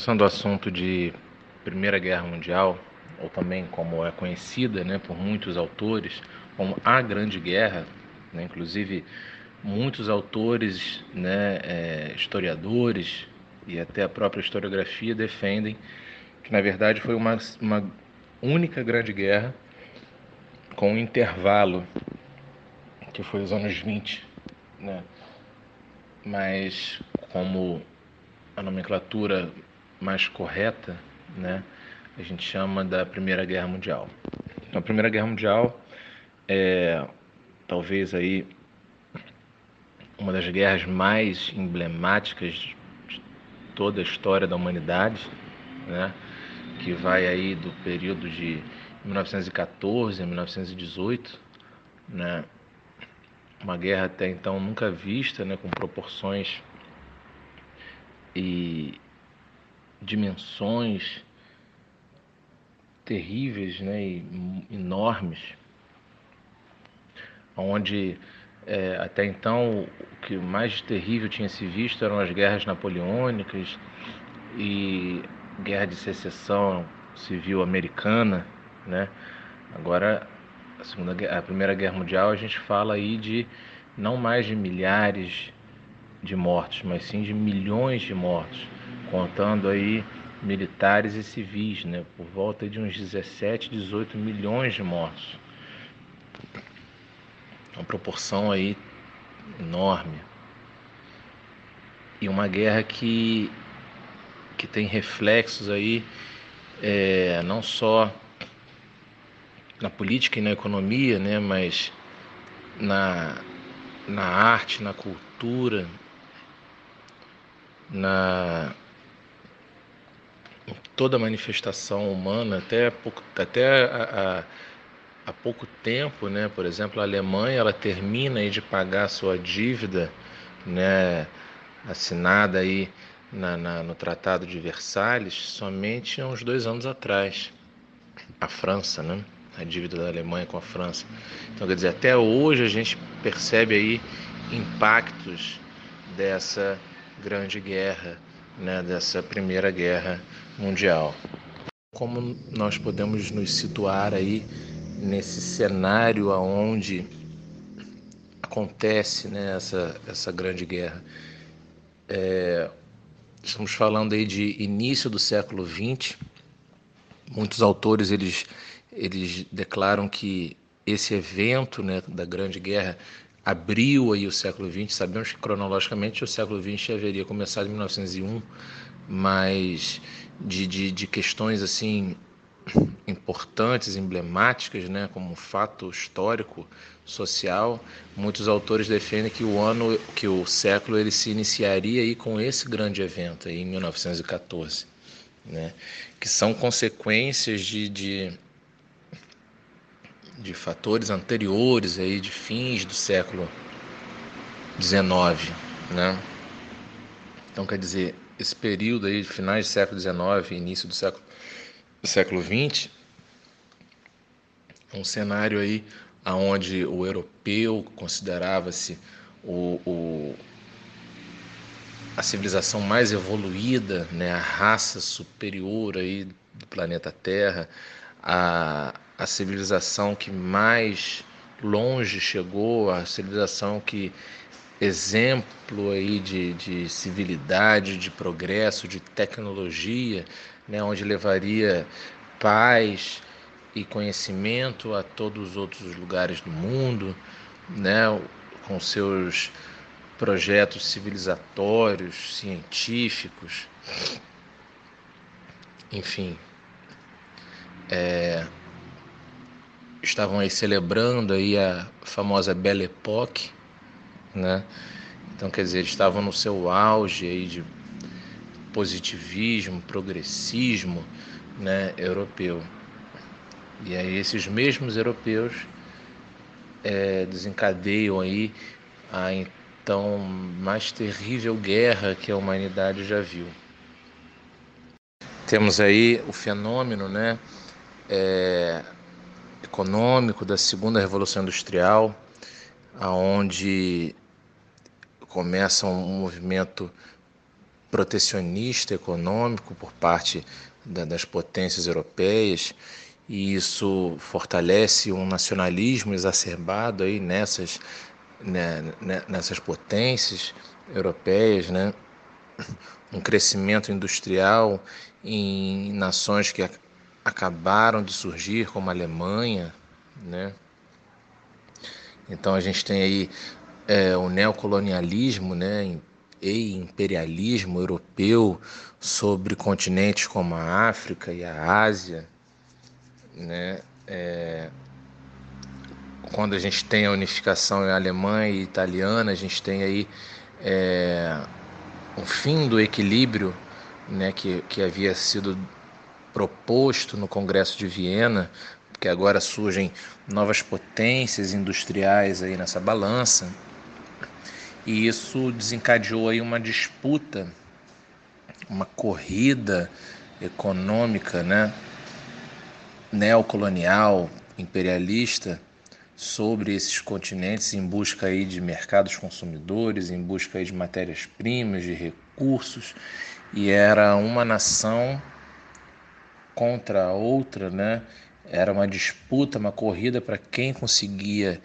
Passando o assunto de Primeira Guerra Mundial, ou também como é conhecida né, por muitos autores como a Grande Guerra, né, inclusive muitos autores, né, é, historiadores e até a própria historiografia defendem que na verdade foi uma, uma única grande guerra com um intervalo que foi os anos 20, né? Mas como a nomenclatura mais correta, né, a gente chama da Primeira Guerra Mundial. Então, a Primeira Guerra Mundial é talvez aí uma das guerras mais emblemáticas de toda a história da humanidade, né? que vai aí do período de 1914 a 1918, né? uma guerra até então nunca vista, né? com proporções e dimensões terríveis né? e enormes, onde é, até então, o que mais terrível tinha se visto eram as guerras napoleônicas e guerra de secessão civil americana, né? Agora, a, segunda, a primeira guerra mundial, a gente fala aí de não mais de milhares de mortos, mas sim de milhões de mortos, contando aí militares e civis, né? Por volta de uns 17, 18 milhões de mortos uma proporção aí enorme. E uma guerra que, que tem reflexos aí é, não só na política e na economia, né, mas na, na arte, na cultura, na toda manifestação humana, até, até a, a há pouco tempo, né, por exemplo, a Alemanha ela termina de pagar sua dívida, né, assinada aí na, na, no Tratado de Versalhes somente há uns dois anos atrás. A França, né, a dívida da Alemanha com a França. Então, quer dizer, até hoje a gente percebe aí impactos dessa grande guerra, né, dessa primeira guerra mundial. Como nós podemos nos situar aí nesse cenário aonde acontece né, essa, essa grande guerra. É, estamos falando aí de início do século XX. Muitos autores eles, eles declaram que esse evento né, da Grande Guerra abriu aí o século XX. Sabemos que cronologicamente o século XX haveria começado em 1901, mas de, de, de questões assim importantes, emblemáticas, né, como um fato histórico, social, muitos autores defendem que o ano, que o século ele se iniciaria aí com esse grande evento aí em 1914, né, que são consequências de, de, de fatores anteriores aí de fins do século 19, né? Então quer dizer esse período aí de finais do século 19, início do século do século XX, um cenário aí aonde o europeu considerava-se o, o, a civilização mais evoluída, né, a raça superior aí do planeta Terra, a, a civilização que mais longe chegou, a civilização que exemplo aí de, de civilidade, de progresso, de tecnologia, né, onde levaria paz e conhecimento a todos os outros lugares do mundo, né, com seus projetos civilizatórios, científicos, enfim, é, estavam aí celebrando aí a famosa Belle Époque, né? Então, quer dizer, estavam no seu auge aí de positivismo, progressismo né, europeu. E aí esses mesmos europeus é, desencadeiam aí a então mais terrível guerra que a humanidade já viu. Temos aí o fenômeno né, é, econômico da segunda revolução industrial, aonde começa um movimento protecionista econômico por parte da, das potências europeias e isso fortalece um nacionalismo exacerbado aí nessas, né, né nessas potências europeias, né? um crescimento industrial em nações que acabaram de surgir, como a Alemanha, né? Então a gente tem aí é, o neocolonialismo, né, e imperialismo europeu sobre continentes como a África e a Ásia, né? É, quando a gente tem a unificação alemã e italiana, a gente tem aí é, o fim do equilíbrio né, que, que havia sido proposto no Congresso de Viena, que agora surgem novas potências industriais aí nessa balança, e isso desencadeou aí uma disputa, uma corrida econômica, né, neocolonial, imperialista, sobre esses continentes em busca aí de mercados consumidores, em busca aí de matérias-primas, de recursos, e era uma nação contra a outra, né? Era uma disputa, uma corrida para quem conseguia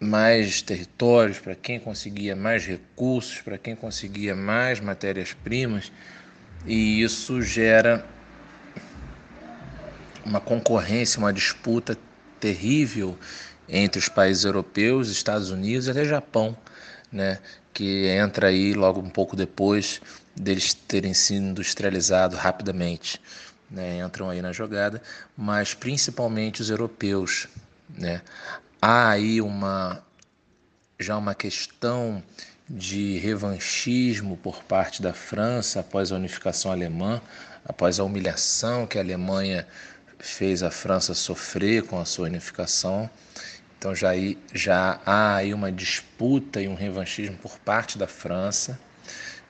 mais territórios, para quem conseguia mais recursos, para quem conseguia mais matérias-primas, e isso gera uma concorrência, uma disputa terrível entre os países europeus, Estados Unidos e até Japão, né, que entra aí logo um pouco depois deles terem sido industrializados rapidamente. Né, entram aí na jogada, mas principalmente os europeus. Né. Há aí uma, já uma questão de revanchismo por parte da França após a unificação alemã, após a humilhação que a Alemanha fez a França sofrer com a sua unificação. Então já, já há aí uma disputa e um revanchismo por parte da França,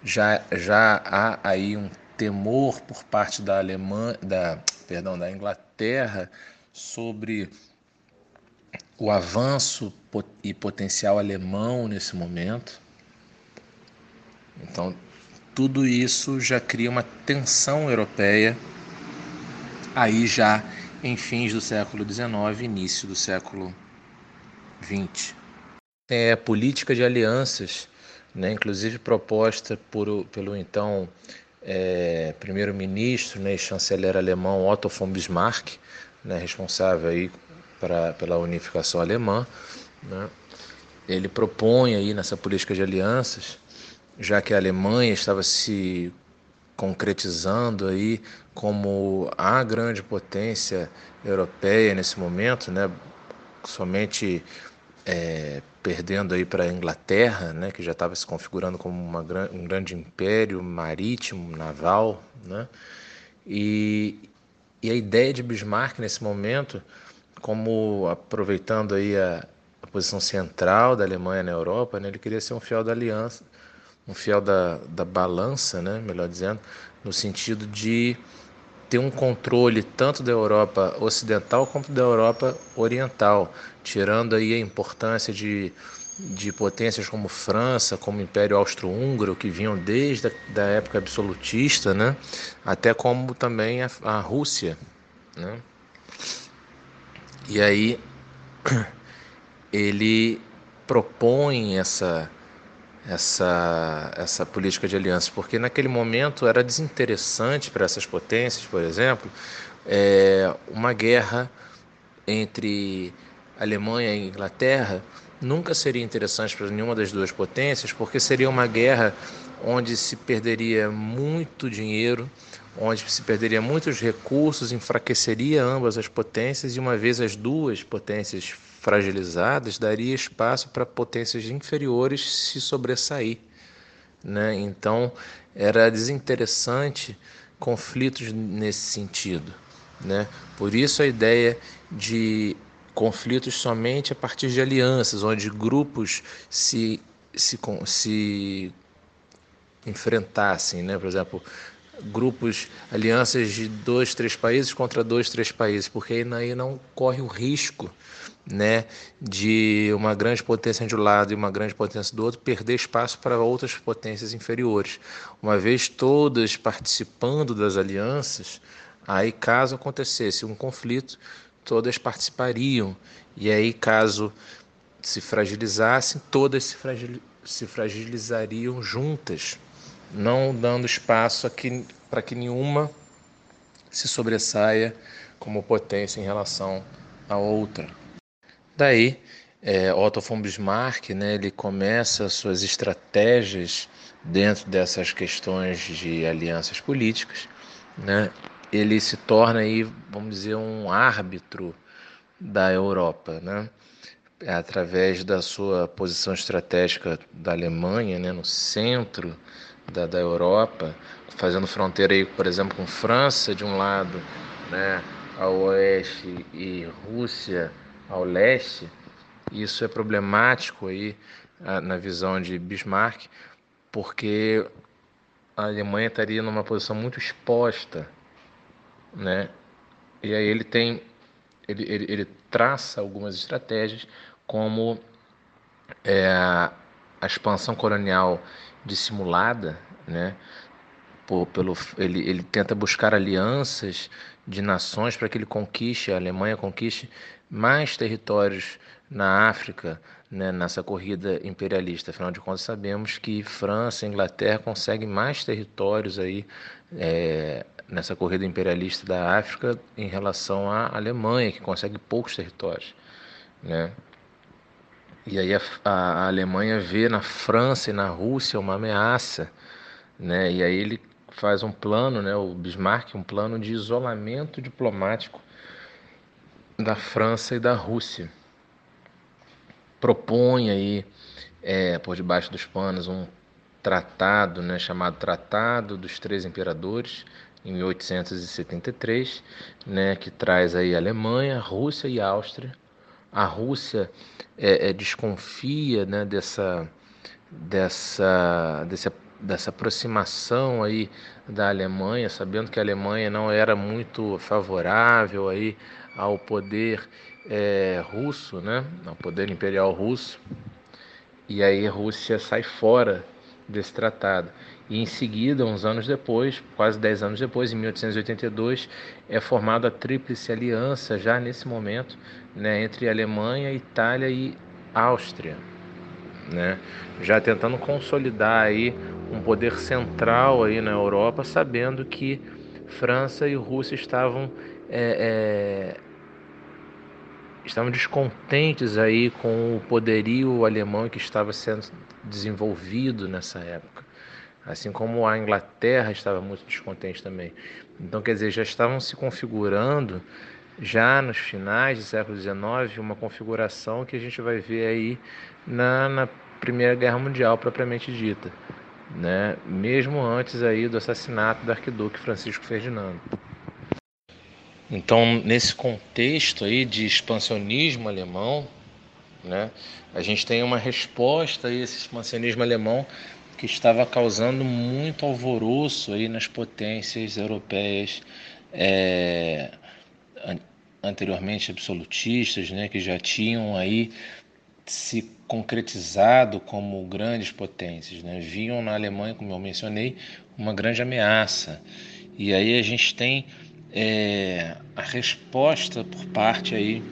já, já há aí um temor por parte da Alemanha, da, perdão, da Inglaterra sobre o avanço e potencial alemão nesse momento. Então, tudo isso já cria uma tensão europeia aí já em fins do século XIX, início do século 20. É a política de alianças, né, inclusive proposta por, pelo então é, primeiro-ministro né, e chanceler alemão Otto von Bismarck, né, responsável aí pra, pela unificação alemã. Né, ele propõe aí nessa política de alianças, já que a Alemanha estava se concretizando aí como a grande potência europeia nesse momento, né? Somente é, perdendo aí para a Inglaterra, né, que já estava se configurando como uma, um grande império marítimo, naval, né, e, e a ideia de Bismarck nesse momento, como aproveitando aí a, a posição central da Alemanha na Europa, né, ele queria ser um fiel da aliança, um fiel da, da balança, né, melhor dizendo, no sentido de ter um controle tanto da Europa ocidental quanto da Europa oriental, tirando aí a importância de, de potências como França, como Império Austro-Húngaro, que vinham desde a da época absolutista, né? até como também a, a Rússia. Né? E aí ele propõe essa essa, essa política de aliança, porque naquele momento era desinteressante para essas potências, por exemplo, é, uma guerra entre Alemanha e Inglaterra nunca seria interessante para nenhuma das duas potências, porque seria uma guerra onde se perderia muito dinheiro, onde se perderia muitos recursos, enfraqueceria ambas as potências e uma vez as duas potências fragilizadas, daria espaço para potências inferiores se sobressair. Né? Então, era desinteressante conflitos nesse sentido. Né? Por isso, a ideia de conflitos somente a partir de alianças, onde grupos se, se, se enfrentassem. Né? Por exemplo, grupos, alianças de dois, três países contra dois, três países, porque aí não corre o risco né, de uma grande potência de um lado e uma grande potência do outro perder espaço para outras potências inferiores. Uma vez todas participando das alianças, aí caso acontecesse um conflito, todas participariam. E aí, caso se fragilizassem, todas se, fragil... se fragilizariam juntas, não dando espaço para que nenhuma se sobressaia como potência em relação à outra. Daí, é, Otto von Bismarck, né, ele começa suas estratégias dentro dessas questões de alianças políticas, né? Ele se torna aí, vamos dizer, um árbitro da Europa, né? Através da sua posição estratégica da Alemanha, né, no centro da, da Europa, fazendo fronteira aí, por exemplo, com França de um lado, né, ao oeste e Rússia ao leste. Isso é problemático aí na visão de Bismarck, porque a Alemanha estaria numa posição muito exposta, né? E aí ele tem, ele, ele, ele traça algumas estratégias como é, a expansão colonial dissimulada, né? Por, pelo, ele, ele tenta buscar alianças de nações para que ele conquiste, a Alemanha conquiste mais territórios na África, né, nessa corrida imperialista. Afinal de contas, sabemos que França e Inglaterra conseguem mais territórios aí é, nessa corrida imperialista da África em relação à Alemanha, que consegue poucos territórios. Né? E aí a, a, Alemanha vê na França e na Rússia uma ameaça, né? E aí ele faz um plano, né, o Bismarck, um plano de isolamento diplomático da França e da Rússia. Propõe aí, é, por debaixo dos panos, um tratado né, chamado Tratado dos Três Imperadores, em 1873, né, que traz aí Alemanha, Rússia e Áustria. A Rússia é, é, desconfia né, dessa, dessa, dessa, dessa aproximação aí da Alemanha, sabendo que a Alemanha não era muito favorável aí ao poder é, russo, né, ao poder imperial russo, e aí a Rússia sai fora desse tratado. E em seguida, uns anos depois, quase dez anos depois, em 1882, é formada a Tríplice Aliança, já nesse momento, né, entre Alemanha, Itália e Áustria, né, já tentando consolidar aí um poder central aí na Europa, sabendo que França e Rússia estavam é, é, estavam descontentes aí com o poderio alemão que estava sendo desenvolvido nessa época. Assim como a Inglaterra estava muito descontente também. Então, quer dizer, já estavam se configurando, já nos finais do século XIX, uma configuração que a gente vai ver aí na, na Primeira Guerra Mundial, propriamente dita. Né? Mesmo antes aí do assassinato do arquiduque Francisco Ferdinando. Então, nesse contexto aí de expansionismo alemão, né, a gente tem uma resposta a esse expansionismo alemão que estava causando muito alvoroço aí nas potências europeias é, anteriormente absolutistas, né, que já tinham aí se concretizado como grandes potências, né, viam na Alemanha, como eu mencionei, uma grande ameaça. E aí a gente tem é, a resposta por parte aí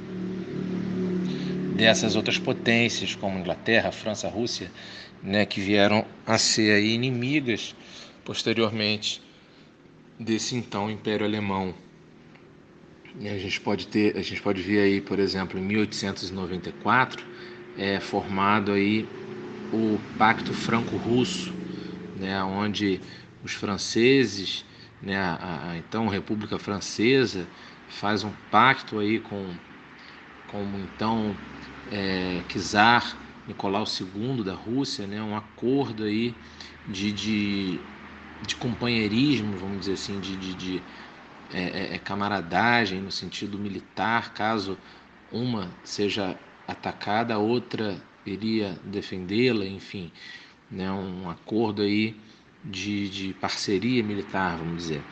dessas outras potências como Inglaterra, França, Rússia, né, que vieram a ser aí inimigas posteriormente desse então Império Alemão. E a gente pode ter, a gente pode ver aí, por exemplo, em 1894 é formado aí o Pacto Franco-Russo, né, onde os franceses né, a, a então República Francesa faz um pacto aí com, com então é, czar Nicolau II da Rússia, né, um acordo aí de, de, de companheirismo, vamos dizer assim, de, de, de é, é, é camaradagem no sentido militar, caso uma seja atacada, a outra iria defendê-la, enfim, né, um acordo aí de, de parceria militar, vamos dizer.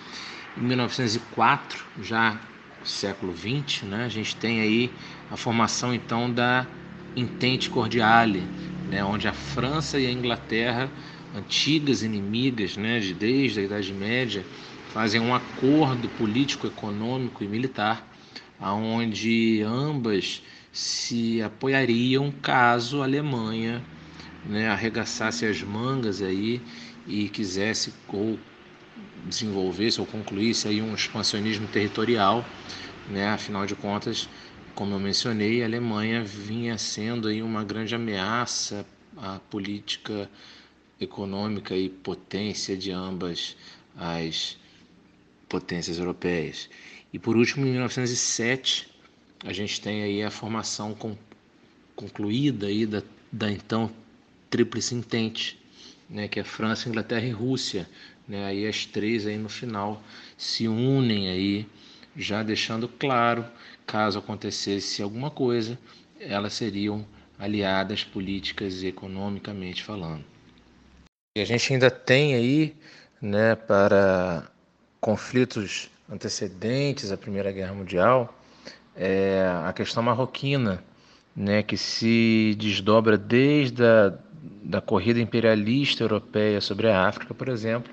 Em 1904, já século XX, né, a gente tem aí a formação então da Entente Cordiale, né, onde a França e a Inglaterra, antigas inimigas né, de, desde a Idade Média, fazem um acordo político, econômico e militar, aonde ambas se apoiariam caso a Alemanha né, arregaçasse as mangas aí e quisesse ou desenvolvesse ou concluísse aí um expansionismo territorial, né? Afinal de contas, como eu mencionei, a Alemanha vinha sendo aí uma grande ameaça à política econômica e potência de ambas as potências europeias. E por último, em 1907, a gente tem aí a formação concluída aí da, da então Tríplice Entente, né, que é França, Inglaterra e Rússia. Né, aí as três aí no final se unem aí, já deixando claro, caso acontecesse alguma coisa, elas seriam aliadas políticas e economicamente falando. E a gente ainda tem aí, né, para conflitos antecedentes à Primeira Guerra Mundial, é a questão marroquina, né, que se desdobra desde a da corrida imperialista europeia sobre a África, por exemplo,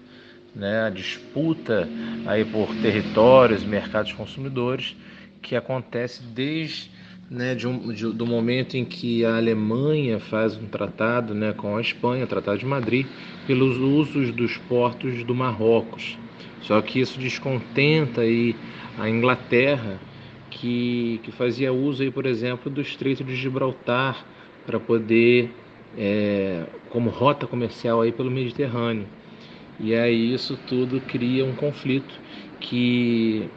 né, a disputa aí por territórios, mercados consumidores, que acontece desde né, de um, de, do momento em que a Alemanha faz um tratado né, com a Espanha, o Tratado de Madrid, pelos usos dos portos do Marrocos. Só que isso descontenta aí a Inglaterra, que, que fazia uso, aí, por exemplo, do Estreito de Gibraltar para poder é, como rota comercial aí pelo Mediterrâneo. E aí isso tudo cria um conflito que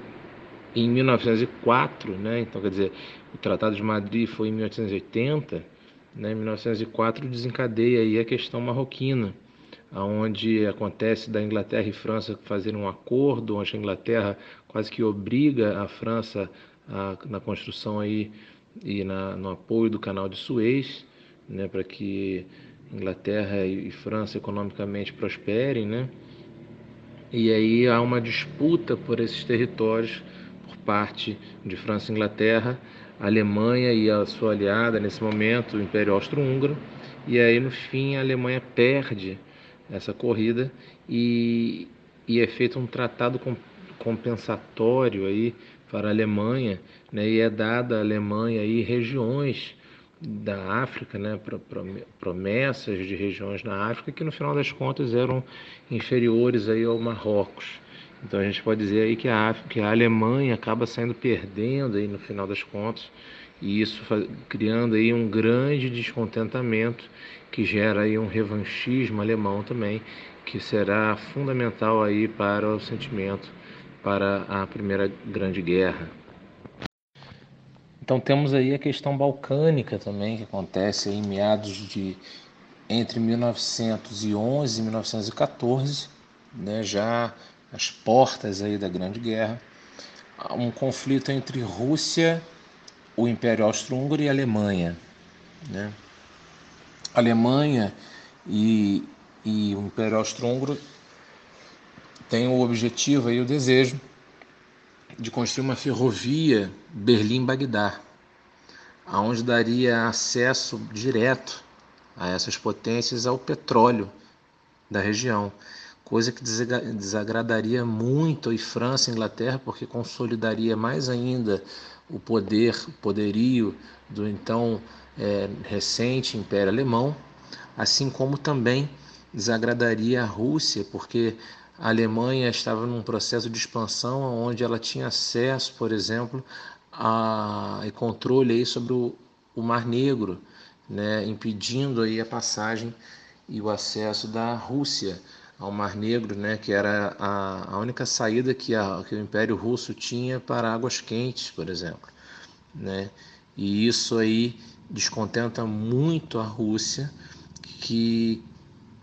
em 1904, né, então quer dizer, o Tratado de Madrid foi em 1880, né, em 1904 desencadeia aí a questão marroquina, onde acontece da Inglaterra e França fazerem um acordo, onde a Inglaterra quase que obriga a França a, na construção aí e na, no apoio do canal de Suez, né, para que Inglaterra e França economicamente prosperem, né? E aí há uma disputa por esses territórios por parte de França e Inglaterra, Alemanha e a sua aliada nesse momento, o Império Austro-Húngaro, e aí no fim a Alemanha perde essa corrida e, e é feito um tratado compensatório aí para a Alemanha, né? E é dada à Alemanha aí regiões da África, né, promessas de regiões na África que no final das contas eram inferiores aí ao Marrocos. Então a gente pode dizer aí que a, África, que a Alemanha acaba saindo perdendo aí no final das contas e isso criando aí um grande descontentamento que gera aí um revanchismo alemão também que será fundamental aí para o sentimento para a Primeira Grande Guerra. Então temos aí a questão balcânica também, que acontece em meados de entre 1911 e 1914, né, já as portas aí da Grande Guerra, um conflito entre Rússia, o Império Austro-Húngaro e Alemanha. Né? Alemanha e, e o Império Austro-Húngaro têm o objetivo e o desejo de construir uma ferrovia Berlim-Bagdá, aonde daria acesso direto a essas potências ao petróleo da região, coisa que desagradaria muito a França e Inglaterra, porque consolidaria mais ainda o poder, o poderio do então é, recente Império Alemão, assim como também desagradaria a Rússia, porque a Alemanha estava num processo de expansão onde ela tinha acesso, por exemplo, a, e controle aí sobre o, o Mar Negro, né, impedindo aí a passagem e o acesso da Rússia ao Mar Negro, né, que era a, a única saída que, a, que o Império Russo tinha para águas quentes, por exemplo. Né? E isso aí descontenta muito a Rússia, que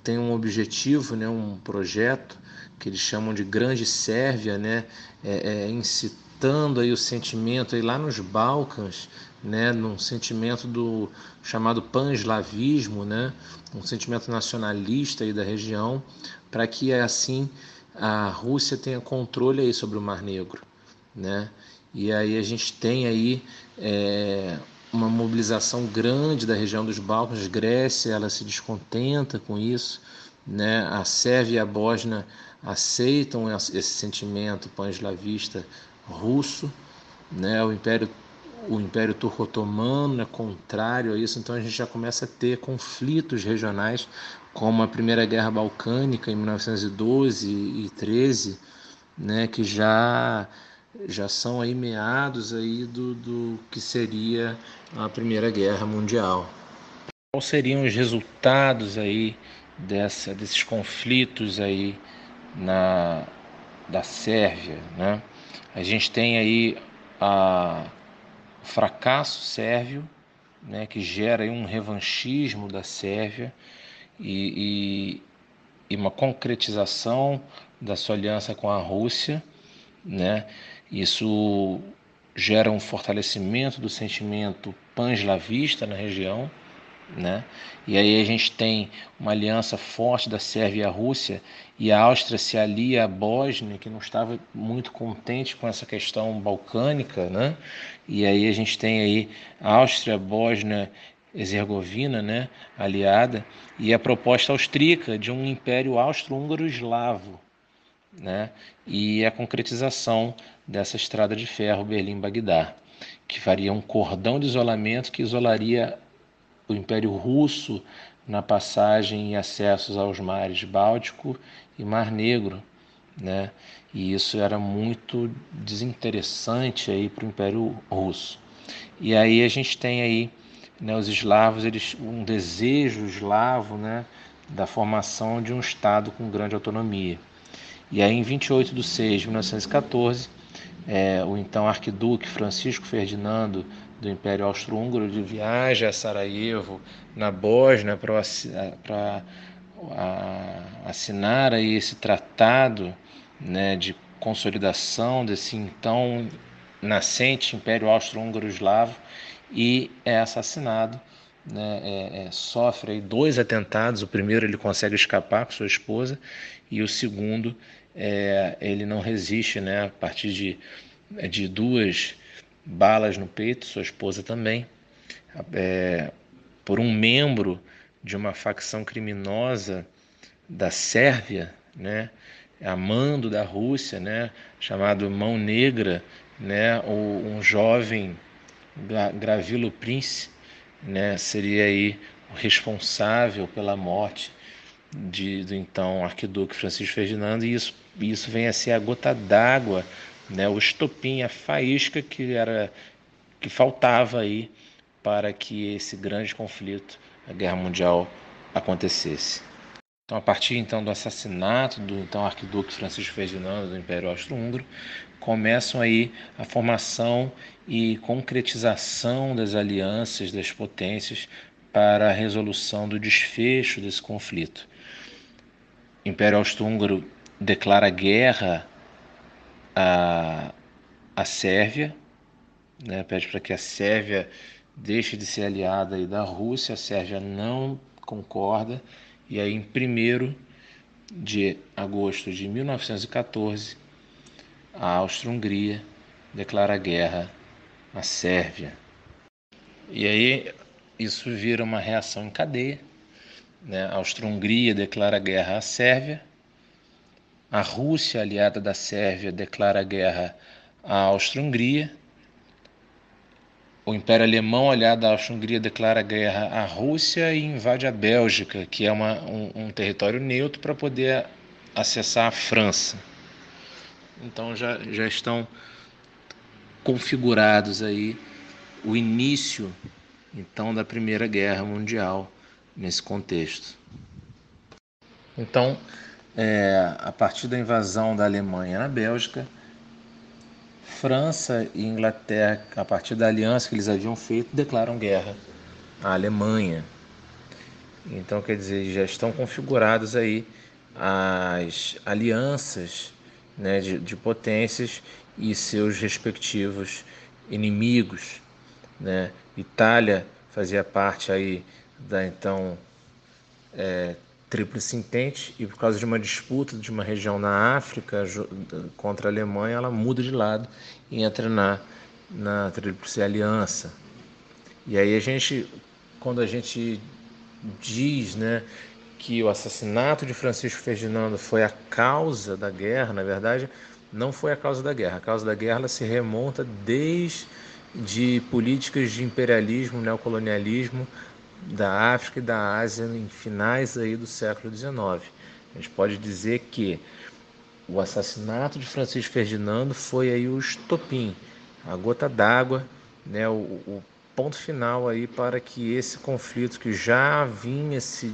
tem um objetivo, né, um projeto que eles chamam de Grande Sérvia, né, é, é, incitando aí o sentimento aí lá nos Balcãs, né, num sentimento do chamado pan-eslavismo, né, um sentimento nacionalista aí da região, para que assim a Rússia tenha controle aí sobre o Mar Negro, né? E aí a gente tem aí é, uma mobilização grande da região dos Balcãs, Grécia, ela se descontenta com isso, né? A Sérvia e a Bósnia aceitam esse sentimento pan-eslavista russo, né? O Império o Império Turco-Otomano é contrário a isso, então a gente já começa a ter conflitos regionais, como a Primeira Guerra Balcânica em 1912 e 13, né, que já já são aí meados aí do, do que seria a Primeira Guerra Mundial. Quais seriam os resultados aí dessa, desses conflitos aí na da Sérvia, né? A gente tem aí a o fracasso sérvio, né, que gera um revanchismo da Sérvia e, e, e, uma concretização da sua aliança com a Rússia, né? Isso gera um fortalecimento do sentimento pan-eslavista na região, né? E aí a gente tem uma aliança forte da Sérvia e a Rússia, e a Áustria se alia à Bósnia, que não estava muito contente com essa questão balcânica, né? E aí a gente tem aí a Áustria, Bósnia, Herzegovina, né, aliada, e a proposta austríaca de um império austro-húngaro-eslavo, né? E a concretização dessa estrada de ferro Berlim-Bagdá, que faria um cordão de isolamento que isolaria o Império Russo na passagem e acessos aos mares Báltico e Mar Negro, né? E isso era muito desinteressante aí para o Império Russo. E aí a gente tem aí né, os eslavos, eles um desejo eslavo, né, da formação de um estado com grande autonomia. E aí em 28 de 6 de 1914, é, o então arquiduque Francisco Ferdinando do Império Austro-Húngaro de viaja a Sarajevo, na Bósnia, para assinar aí esse tratado né, de consolidação desse então nascente Império Austro-Húngaro-Eslavo e é assassinado. Né, é, é, sofre dois atentados. O primeiro ele consegue escapar com sua esposa e o segundo é, ele não resiste, né, a partir de, de duas balas no peito, sua esposa também, é, por um membro de uma facção criminosa da Sérvia, né, amando da Rússia, né, chamado Mão Negra, né, ou um jovem Gravilo Prince, né, seria aí o responsável pela morte de, do então arquiduque Francisco Ferdinando, e isso, isso vem a ser a gota d'água né, o estopim, a faísca que era que faltava aí para que esse grande conflito, a Guerra Mundial, acontecesse. Então, a partir então do assassinato do então arquiduque Francisco Ferdinando do Império Austro-Húngaro, começam aí a formação e concretização das alianças das potências para a resolução do desfecho desse conflito. O Império Austro-Húngaro declara guerra a, a Sérvia, né, pede para que a Sérvia deixe de ser aliada aí da Rússia, a Sérvia não concorda, e aí em 1 de agosto de 1914, a Áustria-Hungria declara guerra à Sérvia. E aí isso vira uma reação em cadeia. Né? A Áustria-Hungria declara guerra à Sérvia, a Rússia, aliada da Sérvia, declara guerra à Áustria-Hungria. O Império Alemão, aliado à Áustria-Hungria, declara guerra à Rússia e invade a Bélgica, que é uma, um, um território neutro, para poder acessar a França. Então já, já estão configurados aí o início então da Primeira Guerra Mundial nesse contexto. Então, é, a partir da invasão da Alemanha na Bélgica, França e Inglaterra, a partir da aliança que eles haviam feito, declaram guerra à Alemanha. Então, quer dizer, já estão configuradas aí as alianças né, de, de potências e seus respectivos inimigos. né? Itália fazia parte aí da então é, Tríplice Entente e por causa de uma disputa de uma região na África contra a Alemanha, ela muda de lado e entra na, na Tríplice Aliança. E aí a gente, quando a gente diz, né, que o assassinato de Francisco Ferdinando foi a causa da guerra, na verdade, não foi a causa da guerra. A causa da guerra se remonta desde de políticas de imperialismo, neocolonialismo da África e da Ásia em finais aí do século XIX. A gente pode dizer que o assassinato de Francisco Ferdinando foi aí o estopim, a gota d'água, né, o, o ponto final aí para que esse conflito que já vinha se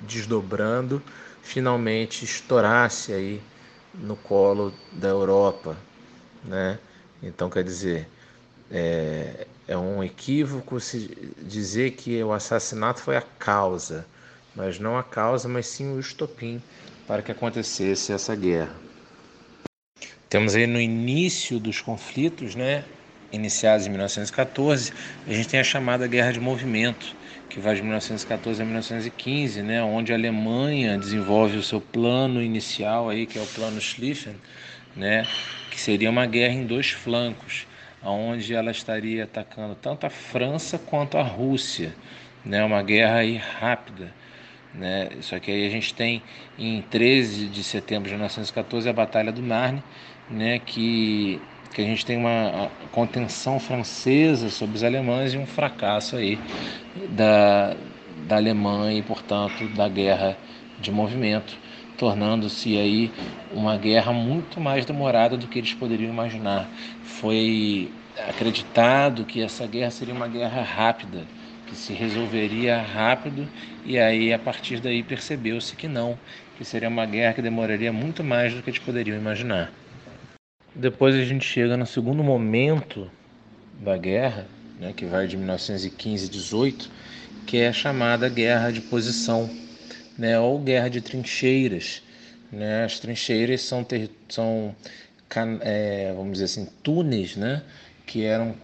desdobrando finalmente estourasse aí no colo da Europa, né? Então quer dizer, é, é um equívoco se dizer que o assassinato foi a causa, mas não a causa, mas sim o estopim para que acontecesse essa guerra. Temos aí no início dos conflitos, né, iniciados em 1914, a gente tem a chamada Guerra de Movimento, que vai de 1914 a 1915, né, onde a Alemanha desenvolve o seu plano inicial aí, que é o plano Schlieffen, né, que seria uma guerra em dois flancos, onde ela estaria atacando tanto a França quanto a Rússia, né, uma guerra aí rápida. Né? Só que aí a gente tem em 13 de setembro de 1914 a Batalha do Marne, né, que que a gente tem uma contenção francesa sobre os alemães e um fracasso aí da, da Alemanha e, portanto, da guerra de movimento, tornando-se aí uma guerra muito mais demorada do que eles poderiam imaginar. Foi acreditado que essa guerra seria uma guerra rápida, que se resolveria rápido, e aí a partir daí percebeu-se que não, que seria uma guerra que demoraria muito mais do que eles poderiam imaginar. Depois a gente chega no segundo momento da guerra, né, que vai de 1915 a 18, que é a chamada guerra de posição, né, ou guerra de trincheiras. Né? As trincheiras são, ter, são é, vamos dizer assim, túneis, né, que eram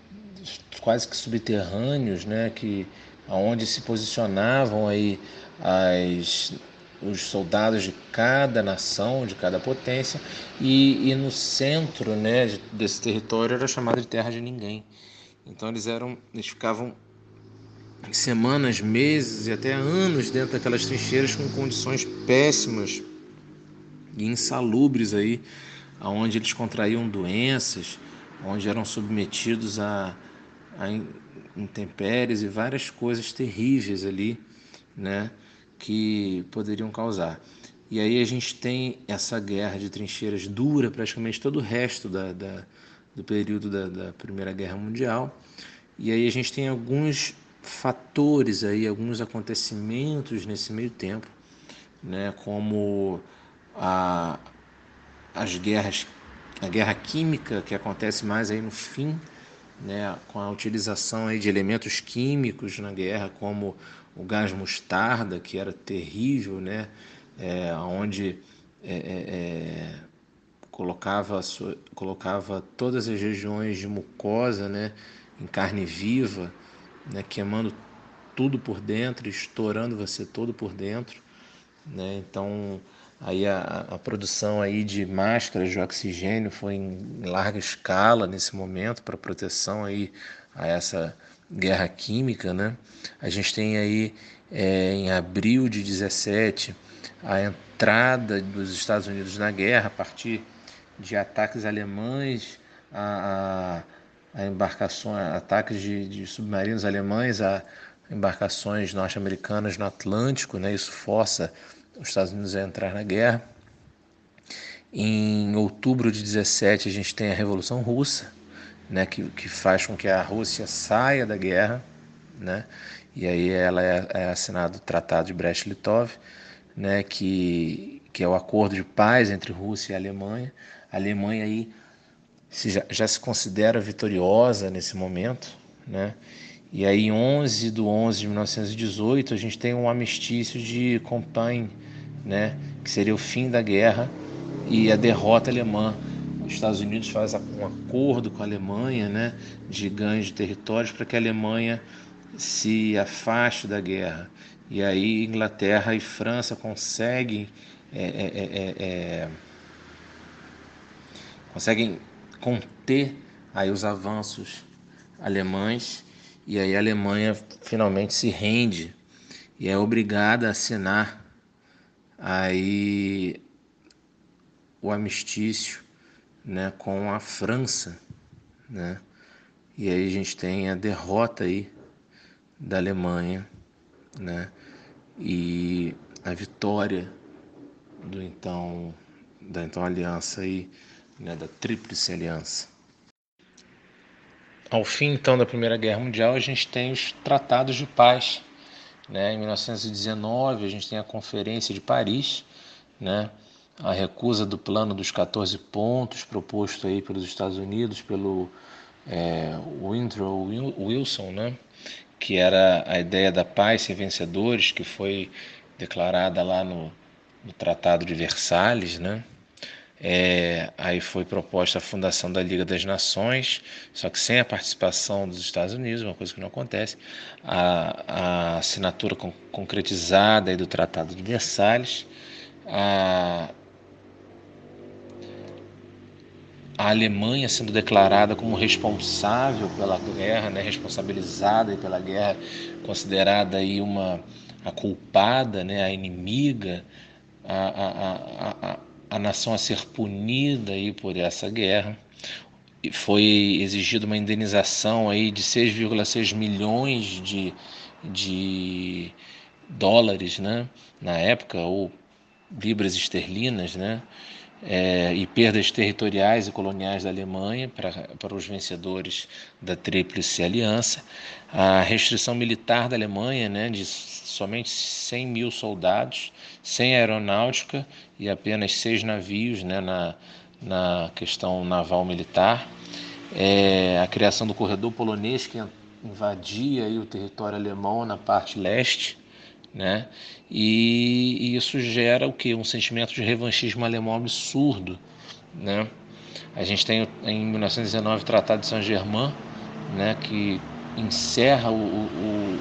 quase que subterrâneos, né, que aonde se posicionavam aí as os soldados de cada nação, de cada potência, e, e no centro né, desse território era chamado de terra de ninguém. Então eles eram, eles ficavam semanas, meses e até anos dentro daquelas trincheiras com condições péssimas e insalubres aí, aonde eles contraíam doenças, onde eram submetidos a, a intempéries e várias coisas terríveis ali, né? que poderiam causar. E aí a gente tem essa guerra de trincheiras dura praticamente todo o resto da, da do período da, da, Primeira Guerra Mundial. E aí a gente tem alguns fatores aí, alguns acontecimentos nesse meio tempo, né, como a, as guerras, a guerra química que acontece mais aí no fim, né, com a utilização aí de elementos químicos na guerra, como o gás mostarda, que era terrível, né? É, onde é, é, é, colocava, colocava todas as regiões de mucosa né? em carne viva, né? queimando tudo por dentro, estourando você todo por dentro. Né? Então, aí a, a, produção aí de máscaras de oxigênio foi em larga escala nesse momento para proteção aí a essa guerra química, né? A gente tem aí é, em abril de 17 a entrada dos Estados Unidos na guerra a partir de ataques alemães a, a, a embarcações, ataques de, de, submarinos alemães a embarcações norte-americanas no Atlântico, né? Isso força os Estados Unidos a entrar na guerra. Em outubro de 17 a gente tem a Revolução Russa, né, que, que faz com que a Rússia saia da guerra, né, e aí ela é, é assinado o Tratado de Brest-Litov, né, que, que é o acordo de paz entre Rússia e Alemanha. A Alemanha aí se, já, já se considera vitoriosa nesse momento, né, e aí, em 11 de 11 de 1918, a gente tem um amistício de Compiègne, né, que seria o fim da guerra e a derrota alemã. Os Estados Unidos faz um acordo com a Alemanha, né, de ganho de territórios para que a Alemanha se afaste da guerra. E aí Inglaterra e França conseguem é, é, é, é conseguem conter aí os avanços alemães e aí a Alemanha finalmente se rende e é obrigada a assinar aí o amistício né, com a França, né? E aí a gente tem a derrota aí da Alemanha, né? E a vitória do então da então aliança aí, né, da Tríplice Aliança. Ao fim então da Primeira Guerra Mundial, a gente tem os tratados de paz, né? Em 1919 a gente tem a Conferência de Paris, né? a recusa do plano dos 14 pontos proposto aí pelos Estados Unidos pelo é, Woodrow Wilson, né? que era a ideia da paz sem vencedores, que foi declarada lá no, no Tratado de Versalhes, né? É, aí foi proposta a fundação da Liga das Nações, só que sem a participação dos Estados Unidos, uma coisa que não acontece. A, a assinatura con concretizada do Tratado de Versalhes, a, a Alemanha sendo declarada como responsável pela guerra, né, responsabilizada pela guerra, considerada aí uma a culpada, né, a inimiga, a, a, a, a nação a ser punida aí por essa guerra. E foi exigida uma indenização aí de 6,6 milhões de, de dólares, né, na época, ou libras esterlinas, né, é, e perdas territoriais e coloniais da Alemanha para, para os vencedores da Tríplice Aliança, a restrição militar da Alemanha né, de somente 100 mil soldados, sem aeronáutica e apenas seis navios né, na, na questão naval militar, é, a criação do corredor polonês que invadia aí, o território alemão na parte leste, né? E, e, isso gera o que? Um sentimento de revanchismo alemão absurdo, né? A gente tem em 1919 o Tratado de Saint-Germain, né? Que encerra o, o,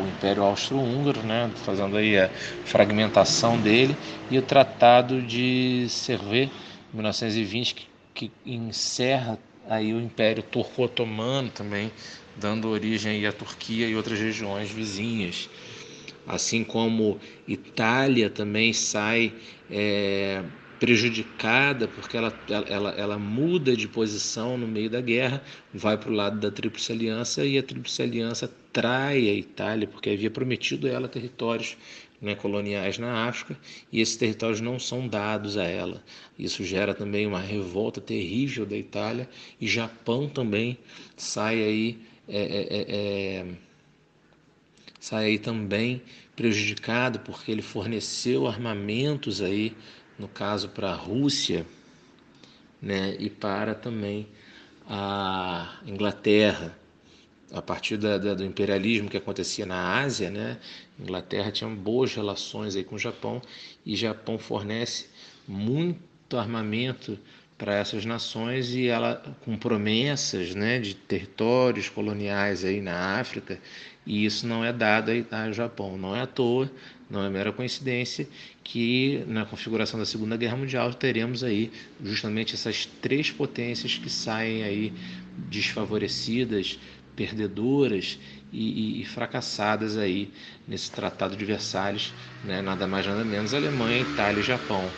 o Império Austro-Húngaro, né? Fazendo aí a fragmentação dele e o Tratado de Servet, 1920, que, que encerra aí o Império Turco-Otomano também, dando origem aí à Turquia e outras regiões vizinhas assim como Itália também sai é, prejudicada porque ela, ela, ela muda de posição no meio da guerra, vai para o lado da Tríplice Aliança e a Tríplice Aliança trai a Itália porque havia prometido ela territórios né, coloniais na África e esses territórios não são dados a ela. Isso gera também uma revolta terrível da Itália e Japão também sai aí é, é, é, é sai aí também prejudicado porque ele forneceu armamentos aí, no caso para a Rússia, né, e para também a Inglaterra. A partir da, da, do imperialismo que acontecia na Ásia, né, Inglaterra tinha boas relações aí com o Japão e Japão fornece muito armamento para essas nações e ela com promessas né, de territórios coloniais aí na África e isso não é dado ao Japão. Não é à toa, não é mera coincidência que na configuração da Segunda Guerra Mundial teremos aí justamente essas três potências que saem aí desfavorecidas, perdedoras e, e, e fracassadas aí nesse Tratado de Versalhes, né? nada mais nada menos Alemanha, Itália e Japão.